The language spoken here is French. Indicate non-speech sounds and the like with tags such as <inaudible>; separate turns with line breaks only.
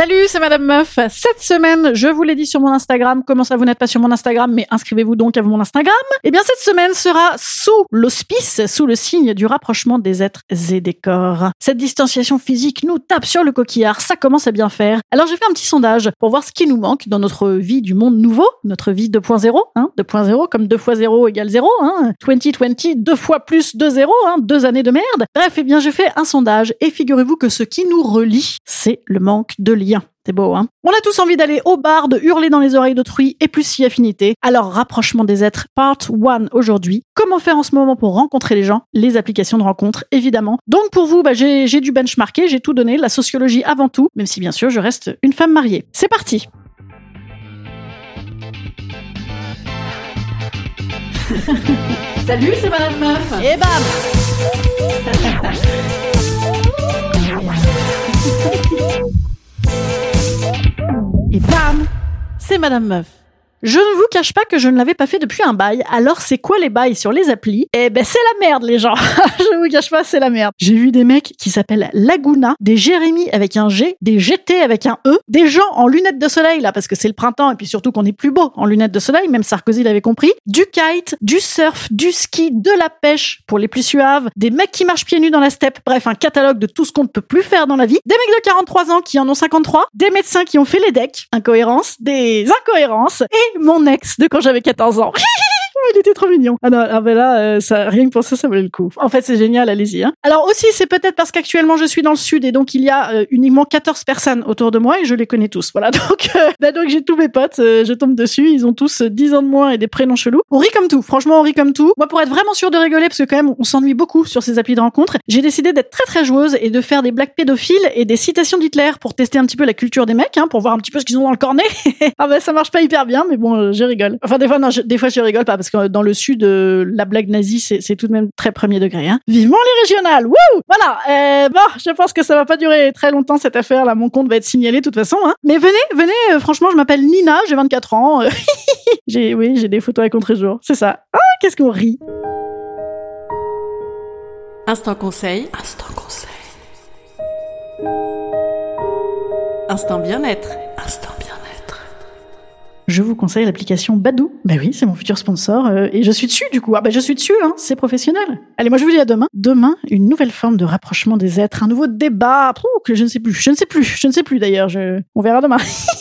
Salut, c'est Madame Meuf. Cette semaine, je vous l'ai dit sur mon Instagram. Comment ça, vous n'êtes pas sur mon Instagram, mais inscrivez-vous donc à mon Instagram. Eh bien, cette semaine sera sous l'auspice, sous le signe du rapprochement des êtres et des corps. Cette distanciation physique nous tape sur le coquillard. Ça commence à bien faire. Alors, j'ai fait un petit sondage pour voir ce qui nous manque dans notre vie du monde nouveau, notre vie 2.0, hein, 2.0 comme 2 fois 0 égale 0, hein, 2020, 2 fois plus 2 0, hein, deux années de merde. Bref, eh bien, j'ai fait un sondage et figurez-vous que ce qui nous relie, c'est le manque de lien. C'est beau, hein On a tous envie d'aller au bar, de hurler dans les oreilles d'autrui et plus si affinité. Alors, rapprochement des êtres, part 1 aujourd'hui. Comment faire en ce moment pour rencontrer les gens? Les applications de rencontre, évidemment. Donc pour vous, bah, j'ai dû benchmarker, j'ai tout donné, la sociologie avant tout, même si bien sûr je reste une femme mariée. C'est parti Salut, c'est Madame Meuf Et bam C'est Madame Meuf. Je ne vous cache pas que je ne l'avais pas fait depuis un bail. Alors c'est quoi les bails sur les applis? Eh ben c'est la merde les gens. <laughs> je vous cache pas, c'est la merde. J'ai vu des mecs qui s'appellent Laguna, des Jérémy avec un G, des GT avec un E, des gens en lunettes de soleil là parce que c'est le printemps et puis surtout qu'on est plus beau en lunettes de soleil, même Sarkozy l'avait compris, du kite, du surf, du ski, de la pêche pour les plus suaves, des mecs qui marchent pieds nus dans la steppe, bref un catalogue de tout ce qu'on ne peut plus faire dans la vie, des mecs de 43 ans qui en ont 53, des médecins qui ont fait les decks, incohérences, des incohérences et mon ex de quand j'avais 14 ans. <laughs> Était trop mignon. Ah non, ah ben là, euh, ça, rien que pour ça, ça valait le coup. En fait, c'est génial, allez-y. Hein. Alors aussi, c'est peut-être parce qu'actuellement, je suis dans le sud et donc il y a euh, uniquement 14 personnes autour de moi et je les connais tous. Voilà, <laughs> donc, euh, bah, donc j'ai tous mes potes, euh, je tombe dessus, ils ont tous 10 ans de moins et des prénoms chelous. On rit comme tout, franchement, on rit comme tout. Moi, pour être vraiment sûr de rigoler, parce que quand même, on s'ennuie beaucoup sur ces applis de rencontre, j'ai décidé d'être très très joueuse et de faire des blagues pédophiles et des citations d'Hitler pour tester un petit peu la culture des mecs, hein, pour voir un petit peu ce qu'ils ont dans le cornet. <laughs> ah bah ça marche pas hyper bien, mais bon, euh, je rigole. Enfin, des fois, non, des fois, je rigole pas parce que dans le sud, euh, la blague nazie, c'est tout de même très premier degré. Hein. Vivement les régionales, wouh Voilà. Euh, bon, je pense que ça va pas durer très longtemps cette affaire. Là, mon compte va être signalé de toute façon. Hein. Mais venez, venez. euh, franchement, je m'appelle Nina, j'ai 24 ans. <laughs> j'ai, oui, j'ai des photos à contre-jour. C'est ça. Ah, qu'est-ce qu'on rit
Instant conseil. Instant conseil. Instant bien-être.
Je vous conseille l'application Badou. Bah oui, c'est mon futur sponsor euh, et je suis dessus du coup. Ah bah je suis dessus, hein, c'est professionnel. Allez, moi je vous dis à demain. Demain, une nouvelle forme de rapprochement des êtres, un nouveau débat. Pouh, que je ne sais plus, je ne sais plus, je ne sais plus d'ailleurs. Je... On verra demain. <laughs>